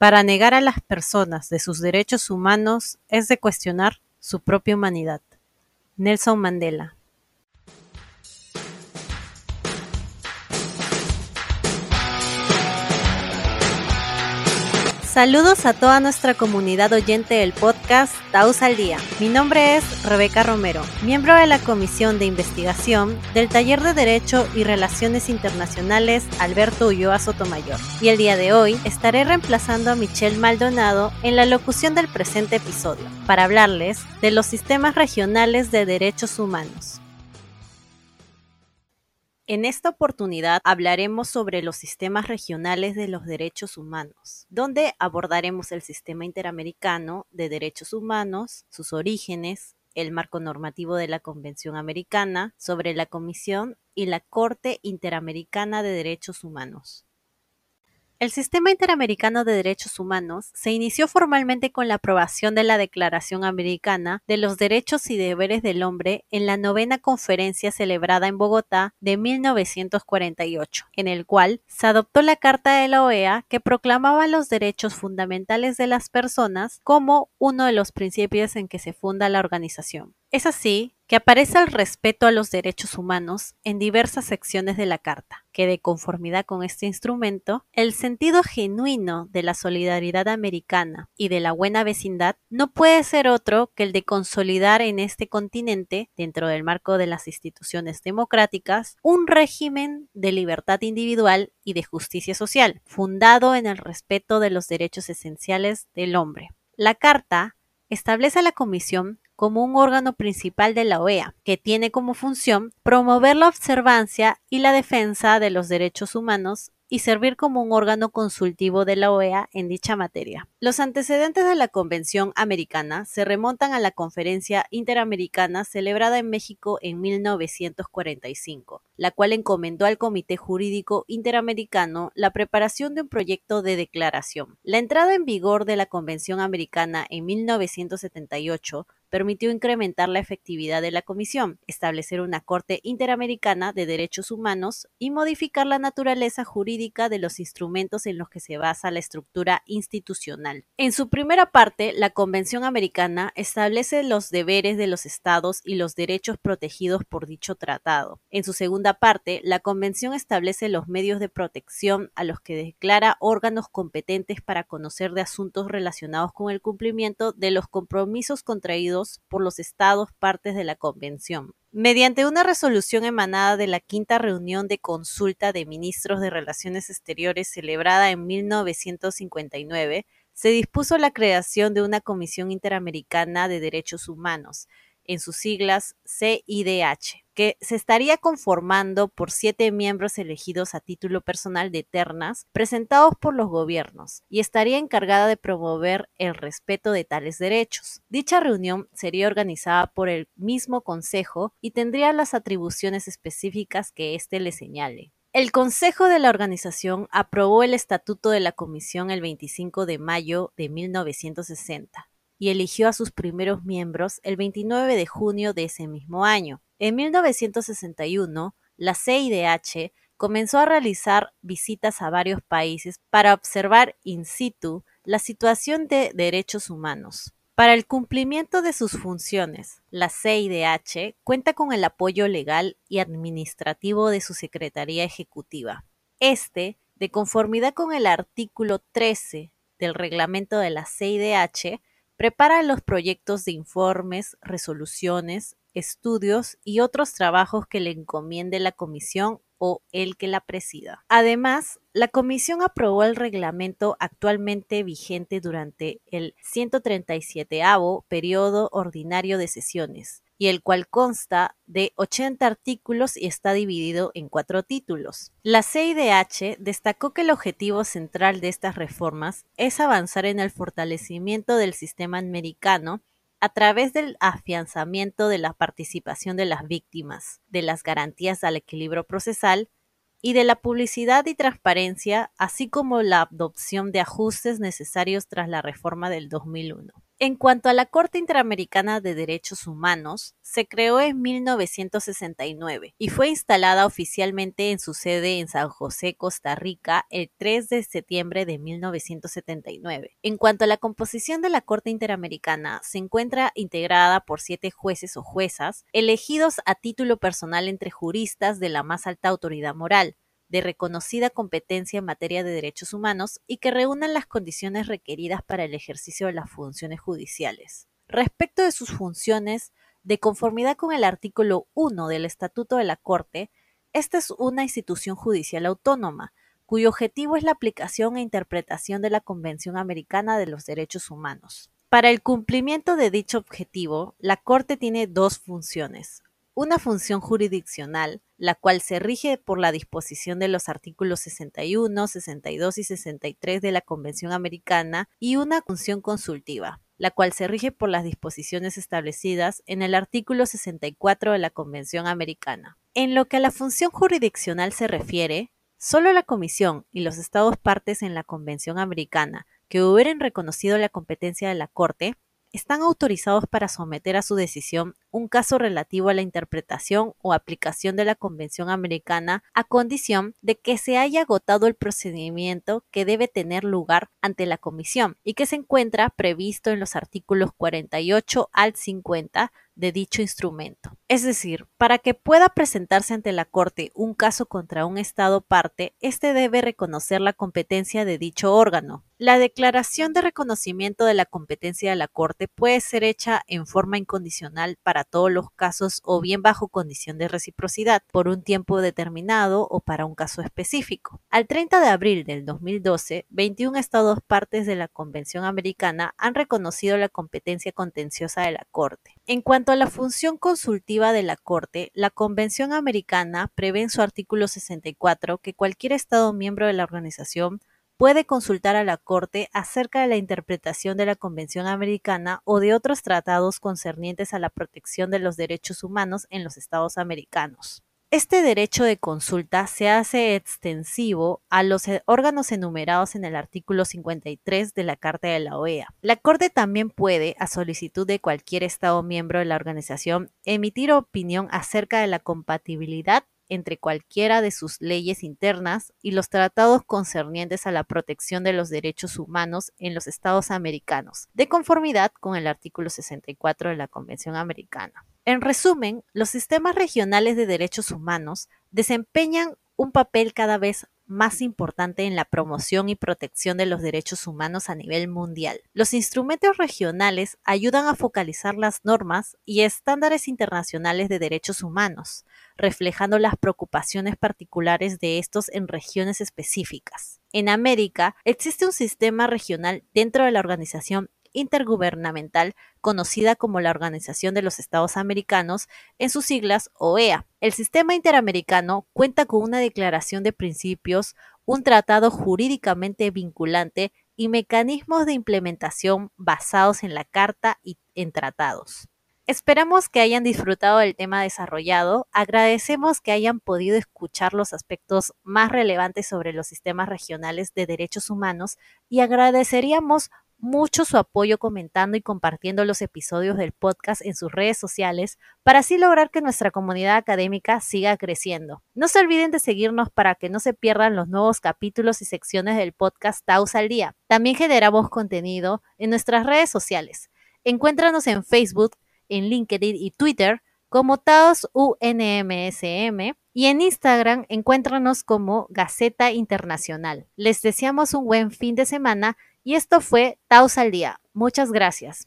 Para negar a las personas de sus derechos humanos es de cuestionar su propia humanidad. Nelson Mandela Saludos a toda nuestra comunidad oyente del podcast Taus al Día. Mi nombre es Rebeca Romero, miembro de la Comisión de Investigación del Taller de Derecho y Relaciones Internacionales Alberto Ulloa Sotomayor. Y el día de hoy estaré reemplazando a Michelle Maldonado en la locución del presente episodio para hablarles de los sistemas regionales de derechos humanos. En esta oportunidad hablaremos sobre los sistemas regionales de los derechos humanos, donde abordaremos el sistema interamericano de derechos humanos, sus orígenes, el marco normativo de la Convención Americana sobre la Comisión y la Corte Interamericana de Derechos Humanos. El Sistema Interamericano de Derechos Humanos se inició formalmente con la aprobación de la Declaración Americana de los Derechos y Deberes del Hombre en la novena conferencia celebrada en Bogotá de 1948, en el cual se adoptó la Carta de la OEA que proclamaba los derechos fundamentales de las personas como uno de los principios en que se funda la organización. Es así que aparece el respeto a los derechos humanos en diversas secciones de la Carta, que de conformidad con este instrumento, el sentido genuino de la solidaridad americana y de la buena vecindad no puede ser otro que el de consolidar en este continente, dentro del marco de las instituciones democráticas, un régimen de libertad individual y de justicia social, fundado en el respeto de los derechos esenciales del hombre. La Carta establece a la Comisión como un órgano principal de la OEA, que tiene como función promover la observancia y la defensa de los derechos humanos y servir como un órgano consultivo de la OEA en dicha materia. Los antecedentes de la Convención Americana se remontan a la Conferencia Interamericana celebrada en México en 1945, la cual encomendó al Comité Jurídico Interamericano la preparación de un proyecto de declaración. La entrada en vigor de la Convención Americana en 1978 permitió incrementar la efectividad de la Comisión, establecer una Corte Interamericana de Derechos Humanos y modificar la naturaleza jurídica de los instrumentos en los que se basa la estructura institucional. En su primera parte, la Convención Americana establece los deberes de los Estados y los derechos protegidos por dicho tratado. En su segunda parte, la Convención establece los medios de protección a los que declara órganos competentes para conocer de asuntos relacionados con el cumplimiento de los compromisos contraídos por los estados partes de la Convención. Mediante una resolución emanada de la quinta reunión de consulta de ministros de Relaciones Exteriores celebrada en 1959, se dispuso la creación de una Comisión Interamericana de Derechos Humanos, en sus siglas CIDH, que se estaría conformando por siete miembros elegidos a título personal de ternas, presentados por los gobiernos, y estaría encargada de promover el respeto de tales derechos. Dicha reunión sería organizada por el mismo Consejo y tendría las atribuciones específicas que éste le señale. El Consejo de la organización aprobó el Estatuto de la Comisión el 25 de mayo de 1960 y eligió a sus primeros miembros el 29 de junio de ese mismo año. En 1961, la CIDH comenzó a realizar visitas a varios países para observar in situ la situación de derechos humanos. Para el cumplimiento de sus funciones, la CIDH cuenta con el apoyo legal y administrativo de su Secretaría Ejecutiva. Este, de conformidad con el artículo 13 del reglamento de la CIDH, Prepara los proyectos de informes, resoluciones, estudios y otros trabajos que le encomiende la comisión o el que la presida. Además, la comisión aprobó el reglamento actualmente vigente durante el 137 periodo ordinario de sesiones, y el cual consta de 80 artículos y está dividido en cuatro títulos. La CIDH destacó que el objetivo central de estas reformas es avanzar en el fortalecimiento del sistema americano a través del afianzamiento de la participación de las víctimas, de las garantías al equilibrio procesal y de la publicidad y transparencia, así como la adopción de ajustes necesarios tras la reforma del 2001. En cuanto a la Corte Interamericana de Derechos Humanos, se creó en 1969 y fue instalada oficialmente en su sede en San José, Costa Rica, el 3 de septiembre de 1979. En cuanto a la composición de la Corte Interamericana, se encuentra integrada por siete jueces o juezas, elegidos a título personal entre juristas de la más alta autoridad moral, de reconocida competencia en materia de derechos humanos y que reúnan las condiciones requeridas para el ejercicio de las funciones judiciales. Respecto de sus funciones, de conformidad con el artículo 1 del Estatuto de la Corte, esta es una institución judicial autónoma, cuyo objetivo es la aplicación e interpretación de la Convención Americana de los Derechos Humanos. Para el cumplimiento de dicho objetivo, la Corte tiene dos funciones una función jurisdiccional, la cual se rige por la disposición de los artículos 61, 62 y 63 de la Convención Americana, y una función consultiva, la cual se rige por las disposiciones establecidas en el artículo 64 de la Convención Americana. En lo que a la función jurisdiccional se refiere, solo la Comisión y los Estados partes en la Convención Americana que hubieran reconocido la competencia de la Corte están autorizados para someter a su decisión un caso relativo a la interpretación o aplicación de la Convención Americana a condición de que se haya agotado el procedimiento que debe tener lugar ante la Comisión y que se encuentra previsto en los artículos 48 al 50 de dicho instrumento. Es decir, para que pueda presentarse ante la Corte un caso contra un Estado parte, éste debe reconocer la competencia de dicho órgano. La declaración de reconocimiento de la competencia de la Corte puede ser hecha en forma incondicional para todos los casos o bien bajo condición de reciprocidad por un tiempo determinado o para un caso específico. Al 30 de abril del 2012, 21 Estados partes de la Convención Americana han reconocido la competencia contenciosa de la Corte. En cuanto a la función consultiva de la Corte, la Convención Americana prevé en su artículo 64 que cualquier Estado miembro de la organización puede consultar a la Corte acerca de la interpretación de la Convención Americana o de otros tratados concernientes a la protección de los derechos humanos en los Estados americanos. Este derecho de consulta se hace extensivo a los e, órganos enumerados en el artículo 53 de la Carta de la OEA. La Corte también puede, a solicitud de cualquier Estado miembro de la organización, emitir opinión acerca de la compatibilidad entre cualquiera de sus leyes internas y los tratados concernientes a la protección de los derechos humanos en los Estados americanos, de conformidad con el artículo 64 de la Convención Americana. En resumen, los sistemas regionales de derechos humanos desempeñan un papel cada vez más importante en la promoción y protección de los derechos humanos a nivel mundial. Los instrumentos regionales ayudan a focalizar las normas y estándares internacionales de derechos humanos, reflejando las preocupaciones particulares de estos en regiones específicas. En América existe un sistema regional dentro de la Organización intergubernamental conocida como la Organización de los Estados Americanos, en sus siglas OEA. El sistema interamericano cuenta con una declaración de principios, un tratado jurídicamente vinculante y mecanismos de implementación basados en la Carta y en tratados. Esperamos que hayan disfrutado del tema desarrollado, agradecemos que hayan podido escuchar los aspectos más relevantes sobre los sistemas regionales de derechos humanos y agradeceríamos mucho su apoyo comentando y compartiendo los episodios del podcast en sus redes sociales para así lograr que nuestra comunidad académica siga creciendo. No se olviden de seguirnos para que no se pierdan los nuevos capítulos y secciones del podcast Taos al Día. También generamos contenido en nuestras redes sociales. Encuéntranos en Facebook, en LinkedIn y Twitter como Taos UNMSM y en Instagram encuéntranos como Gaceta Internacional. Les deseamos un buen fin de semana y esto fue Taos al Día. Muchas gracias.